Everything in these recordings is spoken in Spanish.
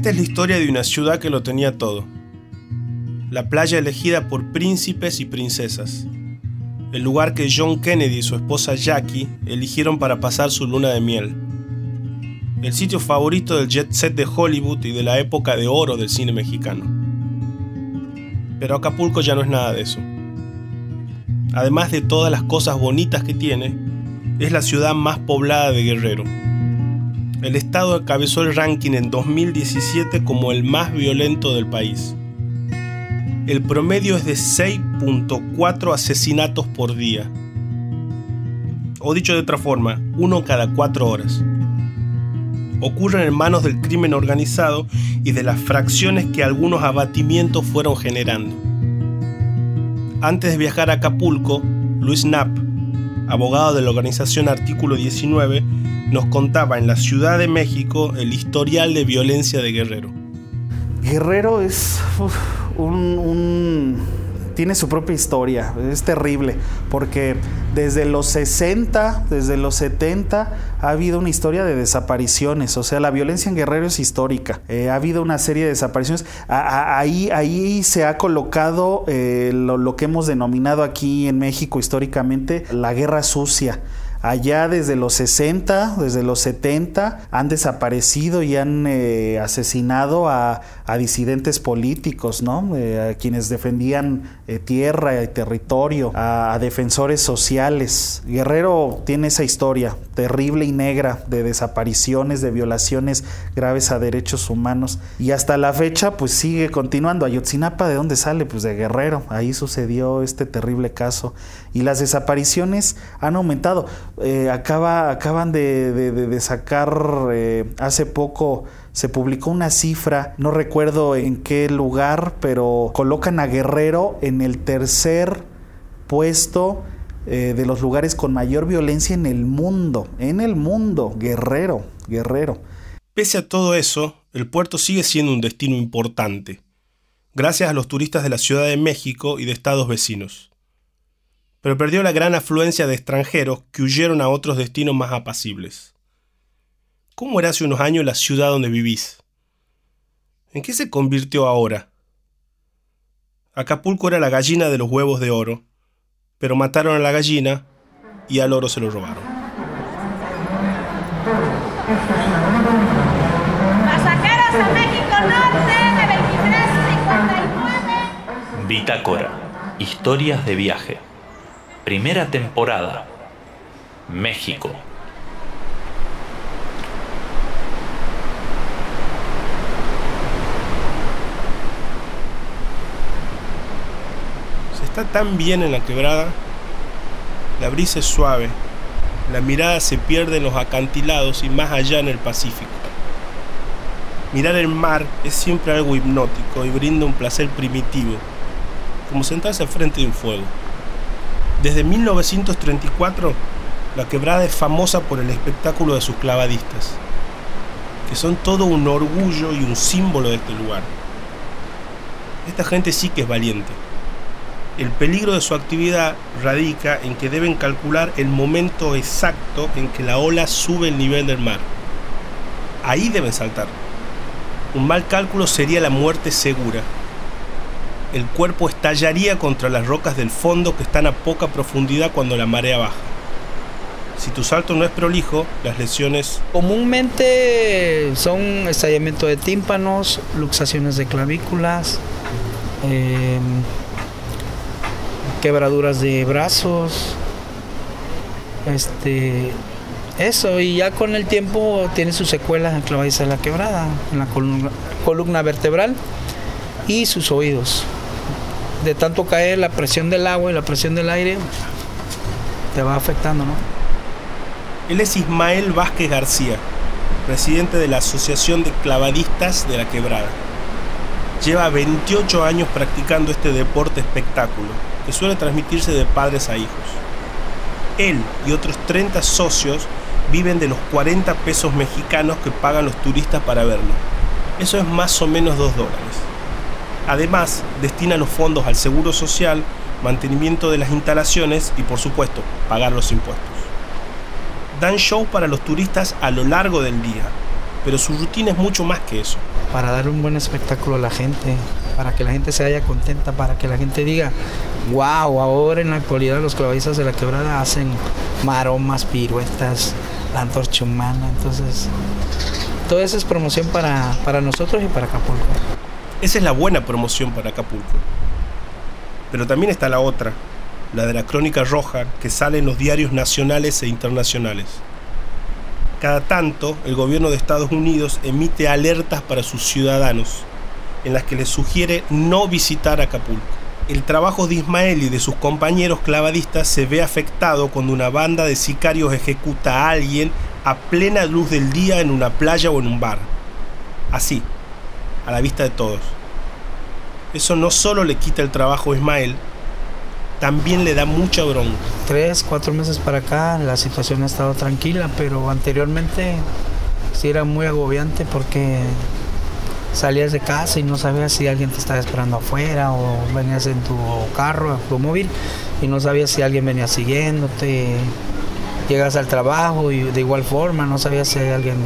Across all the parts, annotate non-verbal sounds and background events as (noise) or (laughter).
Esta es la historia de una ciudad que lo tenía todo. La playa elegida por príncipes y princesas. El lugar que John Kennedy y su esposa Jackie eligieron para pasar su luna de miel. El sitio favorito del jet set de Hollywood y de la época de oro del cine mexicano. Pero Acapulco ya no es nada de eso. Además de todas las cosas bonitas que tiene, es la ciudad más poblada de Guerrero. El estado encabezó el ranking en 2017 como el más violento del país. El promedio es de 6.4 asesinatos por día. O dicho de otra forma, uno cada cuatro horas. Ocurren en manos del crimen organizado y de las fracciones que algunos abatimientos fueron generando. Antes de viajar a Acapulco, Luis Knapp, abogado de la organización Artículo 19, nos contaba en la Ciudad de México el historial de violencia de Guerrero. Guerrero es un, tiene su propia historia, es terrible, porque desde los 60, desde los 70, ha habido una historia de desapariciones, o sea, la violencia en Guerrero es histórica, eh, ha habido una serie de desapariciones, ahí, ahí se ha colocado eh, lo que hemos denominado aquí en México históricamente la guerra sucia. Allá desde los 60, desde los 70, han desaparecido y han eh, asesinado a, disidentes políticos, ¿no? Eh, a quienes defendían eh, tierra y territorio, a, defensores sociales. Guerrero tiene esa historia terrible y negra de desapariciones, de violaciones graves a derechos humanos. Y hasta la fecha, pues sigue continuando. Ayotzinapa, ¿de dónde sale? Pues de Guerrero. Ahí sucedió este terrible caso. Y las desapariciones han aumentado. Eh, acaba, acaban de, sacar eh, hace poco se publicó una cifra, no recuerdo en qué lugar, pero colocan a Guerrero en el tercer puesto eh, de los lugares con mayor violencia en el mundo, en el mundo, Guerrero, Guerrero. Pese a todo eso, el puerto sigue siendo un destino importante, gracias a los turistas de la Ciudad de México y de estados vecinos pero perdió la gran afluencia de extranjeros que huyeron a otros destinos más apacibles. ¿Cómo era hace unos años la ciudad donde vivís? ¿En qué se convirtió ahora? Acapulco era la gallina de los huevos de oro, pero mataron a la gallina y al oro se lo robaron. Pasajeros a México Norte de 2359. Bitácora. Historias de viaje. Primera temporada. México. Se está tan bien en la quebrada, la brisa es suave, la mirada se pierde en los acantilados y más allá en el Pacífico. Mirar el mar es siempre algo hipnótico y brinda un placer primitivo, como sentarse al frente de un fuego. Desde 1934, la quebrada es famosa por el espectáculo de sus clavadistas, que son todo un orgullo y un símbolo de este lugar. Esta gente sí que es valiente. El peligro de su actividad radica en que deben calcular el momento exacto en que la ola sube el nivel del mar. Ahí deben saltar. Un mal cálculo sería la muerte segura el cuerpo estallaría contra las rocas del fondo que están a poca profundidad cuando la marea baja. Si tu salto no es prolijo, las lesiones... Comúnmente son estallamiento de tímpanos, luxaciones de clavículas, em, quebraduras de brazos, este, eso, y ya con el tiempo tiene sus secuelas en clavadiza de la quebrada, en la columna vertebral y sus oídos de tanto caer la presión del agua y la presión del aire, te va afectando, ¿no? Él es Ismael Vázquez García, presidente de la Asociación de Clavadistas de la Quebrada. Lleva 28 años practicando este deporte espectáculo, que suele transmitirse de padres a hijos. Él y otros 30 socios viven de los 40 pesos mexicanos que pagan los turistas para verlo. Eso es más o menos 2 dólares. Además, destina los fondos al seguro social, mantenimiento de las instalaciones y, por supuesto, pagar los impuestos. Dan show para los turistas a lo largo del día. pero su rutina es mucho más que eso. Para dar un buen espectáculo a la gente, para que la gente se vaya contenta, para que la gente diga, wow, ahora en la actualidad los clavadistas de la quebrada hacen maromas, piruetas, la antorcha humana, entonces todo eso es promoción para, para nosotros y para Acapulco. Esa es la buena promoción para Acapulco. Pero también está la otra, la de la crónica roja que sale en los diarios nacionales e internacionales. Cada tanto, el gobierno de Estados Unidos emite alertas para sus ciudadanos, en las que les sugiere no visitar Acapulco. El trabajo de Ismael y de sus compañeros clavadistas se ve afectado cuando una banda de sicarios ejecuta a alguien a plena luz del día en una playa o en un bar. Así, a la vista de todos. Eso no solo le quita el trabajo a Ismael, también le da mucha bronca. Tres, cuatro meses para acá la situación ha estado tranquila, pero anteriormente sí era muy agobiante porque salías de casa y no sabías si alguien te estaba esperando afuera o venías en tu carro, tu móvil y no sabías si alguien venía siguiéndote. Llegas al trabajo y de igual forma no sabías si alguien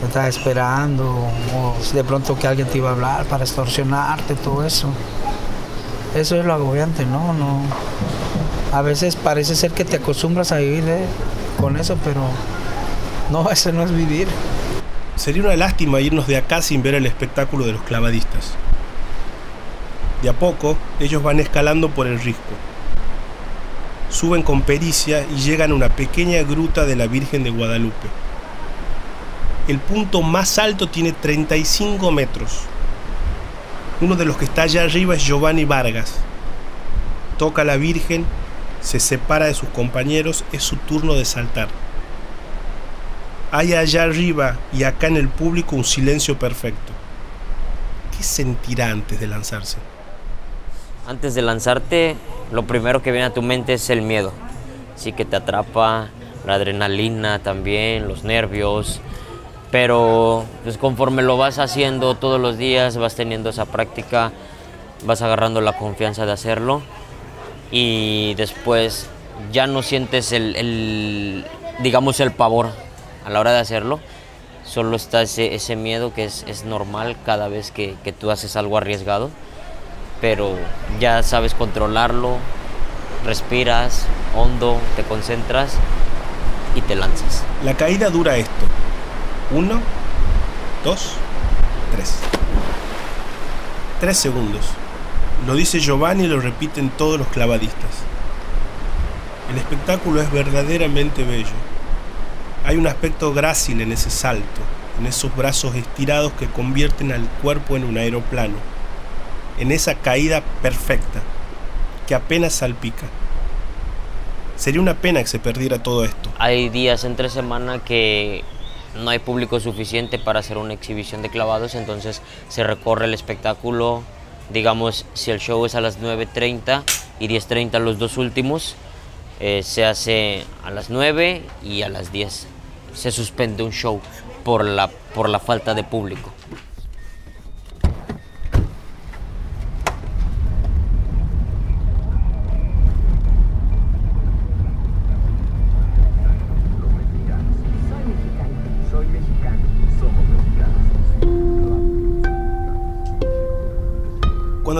te estaba esperando o de pronto que alguien te iba a hablar para extorsionarte, todo eso. Eso es lo agobiante, ¿no? no a veces parece ser que te acostumbras a vivir ¿eh? con eso, pero no, (laughs) eso no es vivir. Sería una lástima irnos de acá sin ver el espectáculo de los clavadistas. De a poco, ellos van escalando por el risco. Suben con pericia y llegan a una pequeña gruta de la Virgen de Guadalupe. El punto más alto tiene 35 metros. Uno de los que está allá arriba es Giovanni Vargas. Toca a la Virgen, se separa de sus compañeros, es su turno de saltar. Hay allá arriba y acá en el público un silencio perfecto. ¿Qué sentirá antes de lanzarse? Antes de lanzarte, lo primero que viene a tu mente es el miedo. Sí que te atrapa, la adrenalina también, los nervios, pero pues conforme lo vas haciendo todos los días, vas teniendo esa práctica, vas agarrando la confianza de hacerlo y después ya no sientes el, digamos, el pavor a la hora de hacerlo, solo está ese, ese miedo que es, es normal cada vez que, que tú haces algo arriesgado, pero ya sabes controlarlo, respiras hondo, te concentras y te lanzas. La caída dura esto. Uno, dos, tres. Tres segundos. Lo dice Giovanni y lo repiten todos los clavadistas. El espectáculo es verdaderamente bello. Hay un aspecto grácil en ese salto, en esos brazos estirados que convierten al cuerpo en un aeroplano, en esa caída perfecta, que apenas salpica. Sería una pena que se perdiera todo esto. Hay días entre semana que no hay público suficiente para hacer una exhibición de clavados, entonces se recorre el espectáculo, digamos, si el show es a las 9.30 y 10.30 los dos últimos, eh, se hace a las 9 y a las 10 se suspende un show por la, por la falta de público.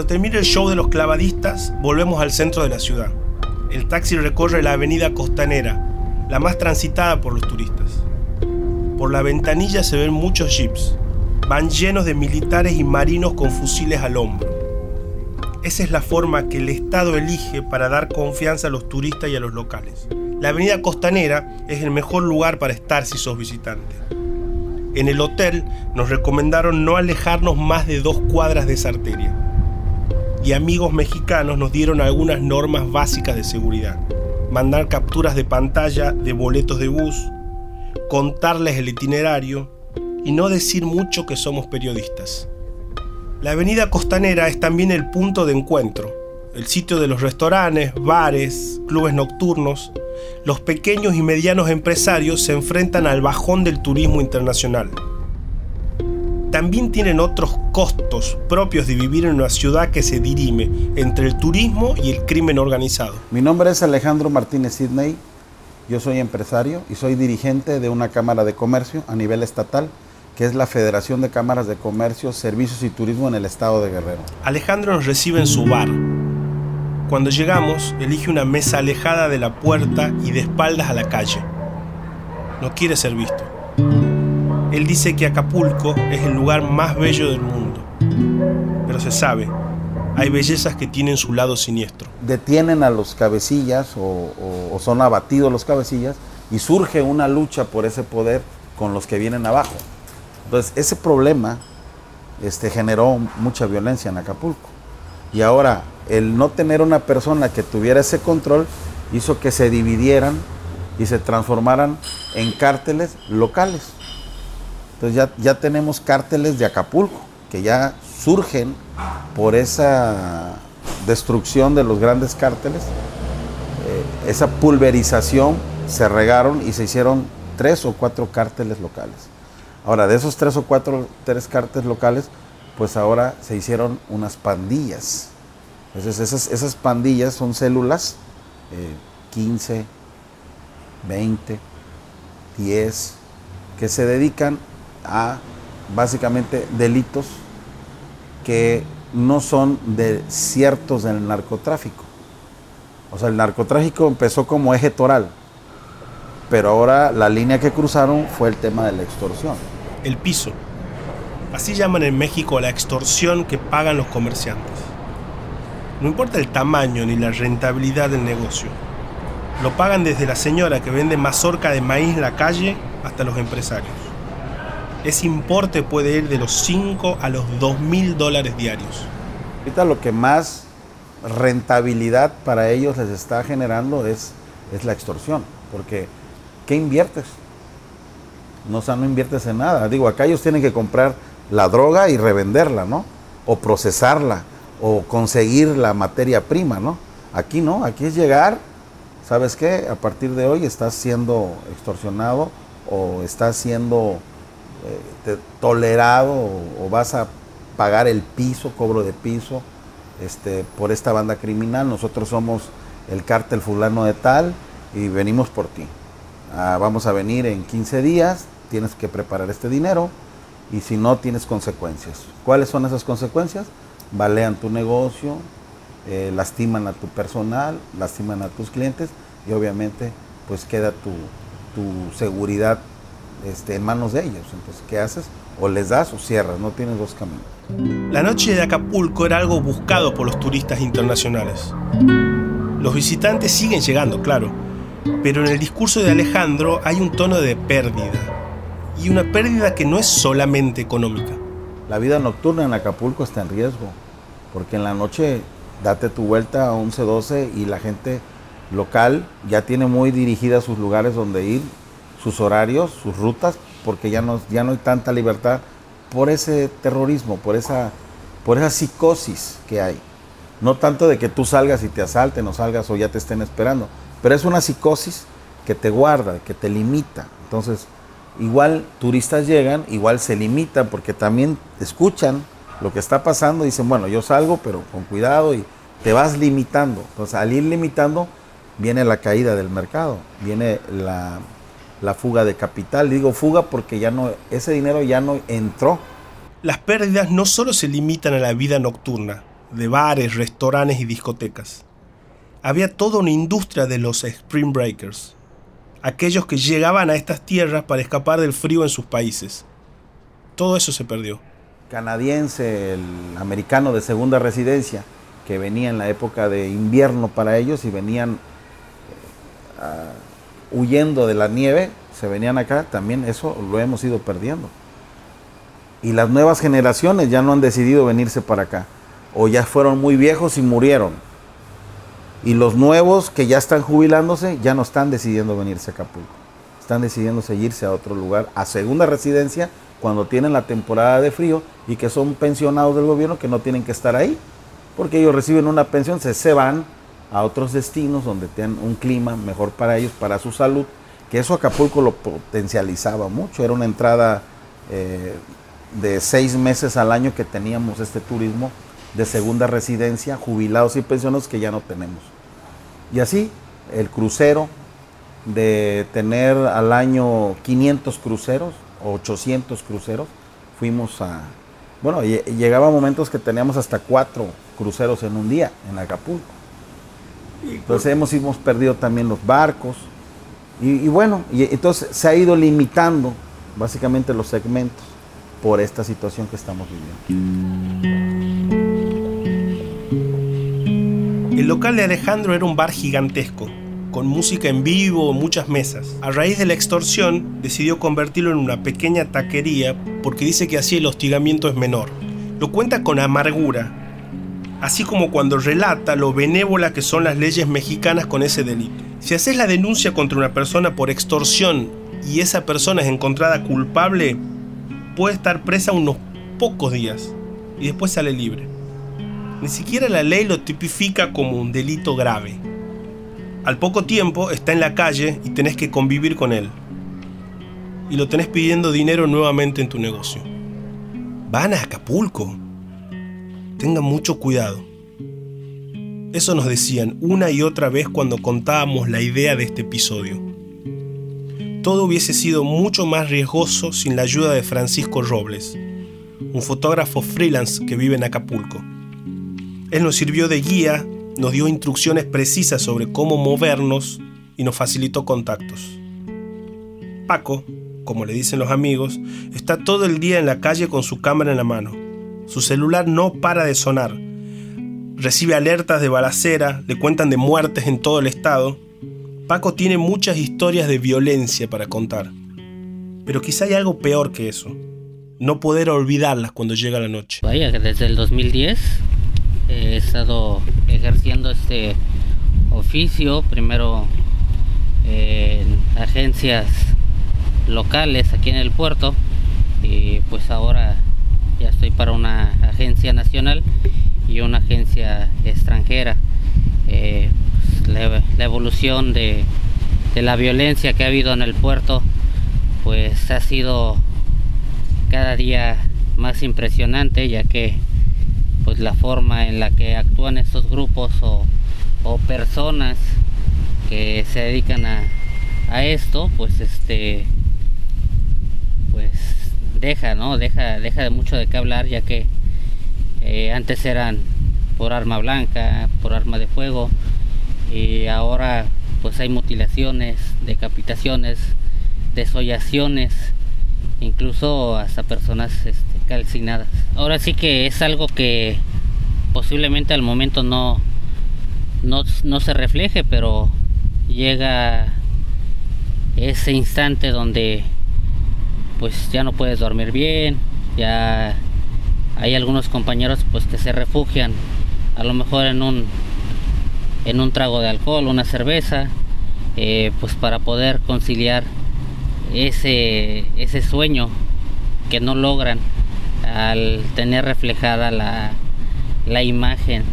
Cuando termina el show de los clavadistas, volvemos al centro de la ciudad. El taxi recorre la avenida costanera, la más transitada por los turistas. Por la ventanilla se ven muchos jeeps. Van llenos de militares y marinos con fusiles al hombro. Esa es la forma que el Estado elige para dar confianza a los turistas y a los locales. La avenida costanera es el mejor lugar para estar si sos visitante. En el hotel nos recomendaron no alejarnos más de dos cuadras de esa arteria y amigos mexicanos nos dieron algunas normas básicas de seguridad. Mandar capturas de pantalla de boletos de bus, contarles el itinerario y no decir mucho que somos periodistas. La avenida costanera es también el punto de encuentro, el sitio de los restaurantes, bares, clubes nocturnos. Los pequeños y medianos empresarios se enfrentan al bajón del turismo internacional también tienen otros costos propios de vivir en una ciudad que se dirime entre el turismo y el crimen organizado. Mi nombre es Alejandro Martínez Sidney, yo soy empresario y soy dirigente de una Cámara de Comercio a nivel estatal que es la Federación de Cámaras de Comercio, Servicios y Turismo en el estado de Guerrero. Alejandro nos recibe en su bar. Cuando llegamos, elige una mesa alejada de la puerta y de espaldas a la calle. No quiere ser visto. Él dice que Acapulco es el lugar más bello del mundo. Pero se sabe, hay bellezas que tienen su lado siniestro. Detienen a los cabecillas o, son abatidos los cabecillas y surge una lucha por ese poder con los que vienen abajo. Entonces, ese problema este, generó mucha violencia en Acapulco. Y ahora, el no tener una persona que tuviera ese control hizo que se dividieran y se transformaran en cárteles locales. Entonces ya, ya tenemos cárteles de Acapulco, que ya surgen por esa destrucción de los grandes cárteles, eh, esa pulverización, se regaron y se hicieron tres o cuatro cárteles locales. Ahora, de esos tres o cuatro, tres cárteles locales, pues ahora se hicieron unas pandillas. Entonces esas, esas pandillas son células, eh, 15, 20, 10, que se dedican a básicamente delitos que no son de ciertos del narcotráfico. O sea, el narcotráfico empezó como eje toral, pero ahora la línea que cruzaron fue el tema de la extorsión. El piso. Así llaman en México la extorsión que pagan los comerciantes. No importa el tamaño ni la rentabilidad del negocio. Lo pagan desde la señora que vende mazorca de maíz en la calle hasta los empresarios. Ese importe puede ir de los 5 a los 2 mil dólares diarios. Ahorita lo que más rentabilidad para ellos les está generando es, es la extorsión, porque ¿qué inviertes? No, o sea, no inviertes en nada. Digo, acá ellos tienen que comprar la droga y revenderla, ¿no? O procesarla, o conseguir la materia prima, ¿no? Aquí no, aquí es llegar, ¿sabes qué? A partir de hoy estás siendo extorsionado o estás siendo eh, tolerado o, o vas a pagar el piso, cobro de piso, este, por esta banda criminal. Nosotros somos el cártel fulano de tal y venimos por ti. Ah, vamos a venir en 15 días, tienes que preparar este dinero y si no tienes consecuencias. ¿Cuáles son esas consecuencias? Balean tu negocio, eh, lastiman a tu personal, lastiman a tus clientes y obviamente pues queda tu, tu seguridad este, en manos de ellos. Entonces, ¿qué haces? O les das o cierras, no tienes dos caminos. La noche de Acapulco era algo buscado por los turistas internacionales. Los visitantes siguen llegando, claro, pero en el discurso de Alejandro hay un tono de pérdida. Y una pérdida que no es solamente económica. La vida nocturna en Acapulco está en riesgo, porque en la noche date tu vuelta a 11, 12 y la gente local ya tiene muy dirigidas sus lugares donde ir, sus horarios, sus rutas, porque ya no, ya no hay tanta libertad por ese terrorismo, por esa, por esa psicosis que hay. No tanto de que tú salgas y te asalten o salgas o ya te estén esperando, pero es una psicosis que te guarda, que te limita. Entonces, igual turistas llegan, igual se limitan porque también escuchan lo que está pasando dicen, bueno, yo salgo, pero con cuidado y te vas limitando. Entonces, al ir limitando, viene la caída del mercado, viene la, la fuga de capital. Digo fuga porque ya no, ese dinero ya no entró. Las pérdidas no solo se limitan a la vida nocturna, de bares, restaurantes y discotecas. Había toda una industria de los Spring Breakers, aquellos que llegaban a estas tierras para escapar del frío en sus países. Todo eso se perdió. Canadiense, el americano de segunda residencia, que venía en la época de invierno para ellos y venían eh, ah, huyendo de la nieve, se venían acá, también eso lo hemos ido perdiendo. Y las nuevas generaciones ya no han decidido venirse para acá, o ya fueron muy viejos y murieron. Y los nuevos que ya están jubilándose ya no están decidiendo venirse a Acapulco. Están decidiendo seguirse a otro lugar, a segunda residencia, cuando tienen la temporada de frío y que son pensionados del gobierno que no tienen que estar ahí. Porque ellos reciben una pensión, se, se van a otros destinos donde tienen un clima mejor para ellos, para su salud. Que eso Acapulco lo potencializaba mucho. Era una entrada eh, de seis meses al año que teníamos este turismo de segunda residencia, jubilados y pensionados que ya no tenemos. Y así, el crucero, de tener al año 500 cruceros, 800 cruceros, fuimos a... Bueno, llegaba momentos que teníamos hasta cuatro cruceros en un día en Acapulco. Entonces hemos, hemos perdido también los barcos. Y, bueno, y entonces se ha ido limitando básicamente los segmentos por esta situación que estamos viviendo. El local de Alejandro era un bar gigantesco, con música en vivo, muchas mesas. A raíz de la extorsión, decidió convertirlo en una pequeña taquería porque dice que así el hostigamiento es menor. Lo cuenta con amargura, así como cuando relata lo benévola que son las leyes mexicanas con ese delito. Si haces la denuncia contra una persona por extorsión y esa persona es encontrada culpable, puede estar presa unos pocos días y después sale libre. Ni siquiera la ley lo tipifica como un delito grave. Al poco tiempo está en la calle y tenés que convivir con él. Y lo tenés pidiendo dinero nuevamente en tu negocio. Van a Acapulco. Tengan mucho cuidado. Eso nos decían una y otra vez cuando contábamos la idea de este episodio. Todo hubiese sido mucho más riesgoso sin la ayuda de Francisco Robles, un fotógrafo freelance que vive en Acapulco. Él nos sirvió de guía, nos dio instrucciones precisas sobre cómo movernos y nos facilitó contactos. Paco, como le dicen los amigos, está todo el día en la calle con su cámara en la mano. Su celular no para de sonar. Recibe alertas de balacera, le cuentan de muertes en todo el estado. Paco tiene muchas historias de violencia para contar. Pero quizá hay algo peor que eso. No poder olvidarlas cuando llega la noche. Vaya, desde el 2010 he estado ejerciendo este oficio, primero en agencias locales aquí en el puerto y pues ahora ya estoy para una agencia nacional y una agencia extranjera. Eh, pues, la, evolución de, de la violencia que ha habido en el puerto pues ha sido cada día más impresionante ya que pues la forma en la que actúan estos grupos o, personas que se dedican a, esto pues este deja no deja deja de mucho de qué hablar ya que eh, antes eran por arma blanca por arma de fuego y ahora pues hay mutilaciones decapitaciones desollaciones incluso hasta personas este, calcinadas. Ahora sí que es algo que posiblemente al momento no, no, se refleje, pero llega ese instante donde pues ya no puedes dormir bien, ya hay algunos compañeros pues que se refugian a lo mejor en un en un trago de alcohol, una cerveza, eh, pues para poder conciliar ese, ese sueño que no logran al tener reflejada la, la imagen,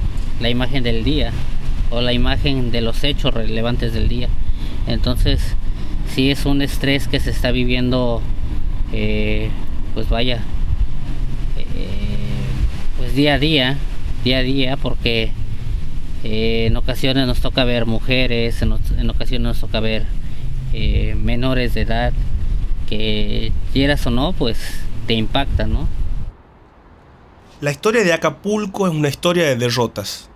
la imagen del día o la imagen de los hechos relevantes del día. Entonces, si es un estrés que se está viviendo, eh, pues vaya, eh, pues día a día, día a día, porque eh, en ocasiones nos toca ver mujeres, en, en ocasiones nos toca ver menores de edad que quieras o no, pues te impacta, ¿no? La historia de Acapulco es una historia de derrotas.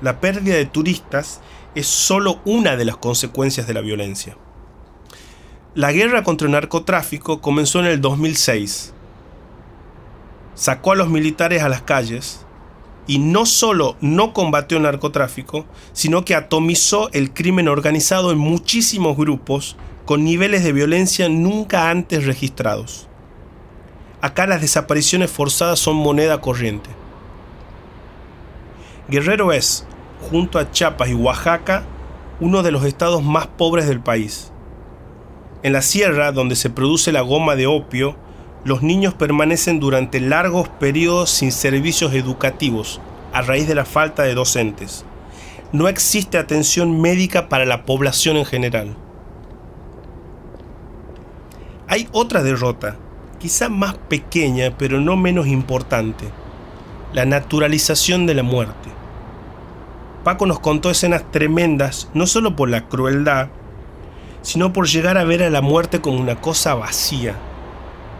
La pérdida de turistas es solo una de las consecuencias de la violencia. La guerra contra el narcotráfico comenzó en el 2006. Sacó a los militares a las calles y no solo no combatió el narcotráfico, sino que atomizó el crimen organizado en muchísimos grupos con niveles de violencia nunca antes registrados. Acá las desapariciones forzadas son moneda corriente. Guerrero es, junto a Chiapas y Oaxaca, uno de los estados más pobres del país. En la sierra, donde se produce la goma de opio, los niños permanecen durante largos periodos sin servicios educativos a raíz de la falta de docentes. No existe atención médica para la población en general. Hay otra derrota, quizá más pequeña pero no menos importante, la naturalización de la muerte. Paco nos contó escenas tremendas no solo por la crueldad, sino por llegar a ver a la muerte como una cosa vacía,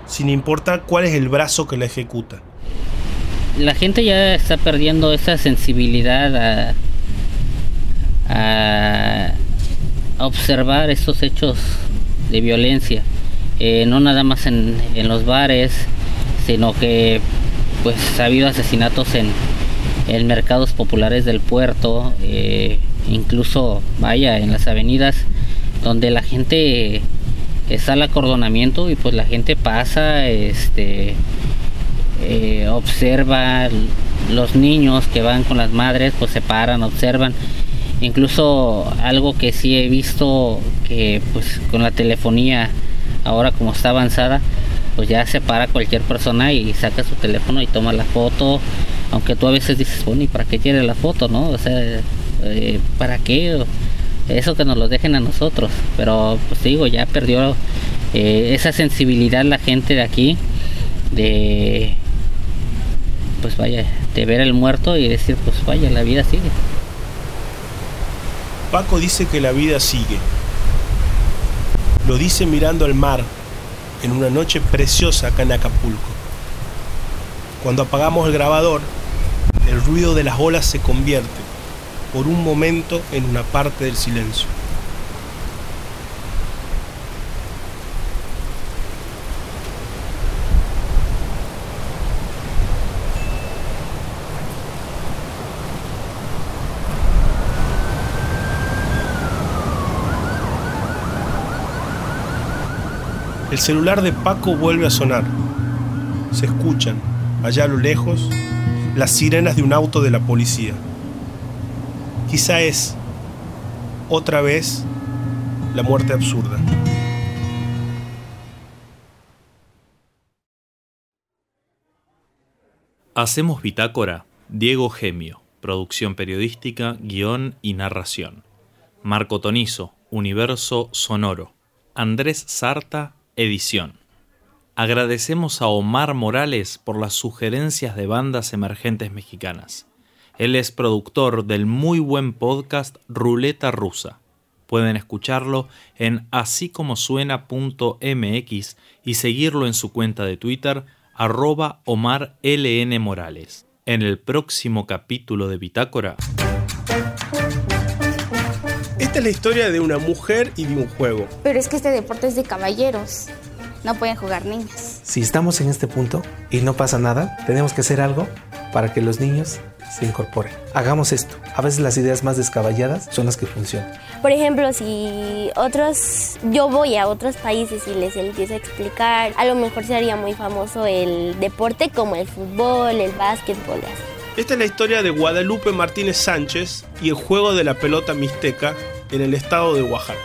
sin importar cuál es el brazo que la ejecuta. La gente ya está perdiendo esa sensibilidad a, a observar estos hechos de violencia, eh, no nada más en, en, los bares, sino que pues ha habido asesinatos en, en mercados populares del puerto, eh, incluso vaya en las avenidas donde la gente está al acordonamiento y pues la gente pasa, este eh, observa los niños que van con las madres, pues se paran, observan Incluso algo que sí he visto que pues con la telefonía ahora como está avanzada, pues ya se para cualquier persona y saca su teléfono y toma la foto, aunque tú a veces dices, bueno, ¿y para qué quiere la foto, no? O sea, eh, ¿para qué? Eso que nos lo dejen a nosotros, pero pues digo, ya perdió eh, esa sensibilidad la gente de aquí, de, pues vaya, de ver el muerto y decir, pues vaya, la vida sigue. Paco dice que la vida sigue. Lo dice mirando al mar en una noche preciosa acá en Acapulco. Cuando apagamos el grabador, el ruido de las olas se convierte por un momento en una parte del silencio. El celular de Paco vuelve a sonar. Se escuchan, allá a lo lejos, las sirenas de un auto de la policía. Quizá es, otra vez, la muerte absurda. Hacemos Bitácora, Diego Gemio, producción periodística, guion y narración. Marco Tonizo, Universo Sonoro. Andrés Sarta, edición. Agradecemos a Omar Morales por las sugerencias de bandas emergentes mexicanas. Él es productor del muy buen podcast Ruleta Rusa. Pueden escucharlo en asícomosuena.mx y seguirlo en su cuenta de Twitter arroba Omar LN Morales. En el próximo capítulo de Bitácora. Esta es la historia de una mujer y de un juego. Pero es que este deporte es de caballeros. No pueden jugar niños. Si estamos en este punto y no pasa nada, tenemos que hacer algo para que los niños se incorporen. Hagamos esto. A veces las ideas más descaballadas son las que funcionan. Por ejemplo, si otros, yo voy a otros países y les empiezo a explicar, a lo mejor sería muy famoso el deporte como el fútbol, el básquetbol. Esta es la historia de Guadalupe Martínez Sánchez y el juego de la pelota mixteca en el estado de Oaxaca.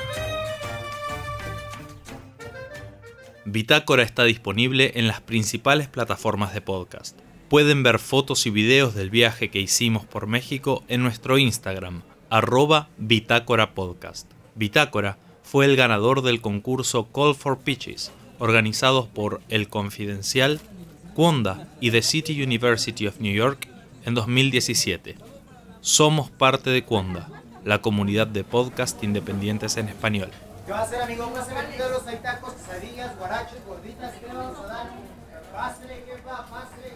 Bitácora está disponible en las principales plataformas de podcast. Pueden ver fotos y videos del viaje que hicimos por México en nuestro Instagram, arroba Bitácora Podcast. Bitácora fue el ganador del concurso Call for Pitches, organizados por El Confidencial, Wanda y The City University of New York en 2017. Somos parte de Conda, la comunidad de podcast independientes en español. ¿Qué va a hacer, amigo? ¿Va a hacer hay tacos, quesadillas, guaraches, gorditas? ¿Qué vamos a dar? Pásale, va, pásale.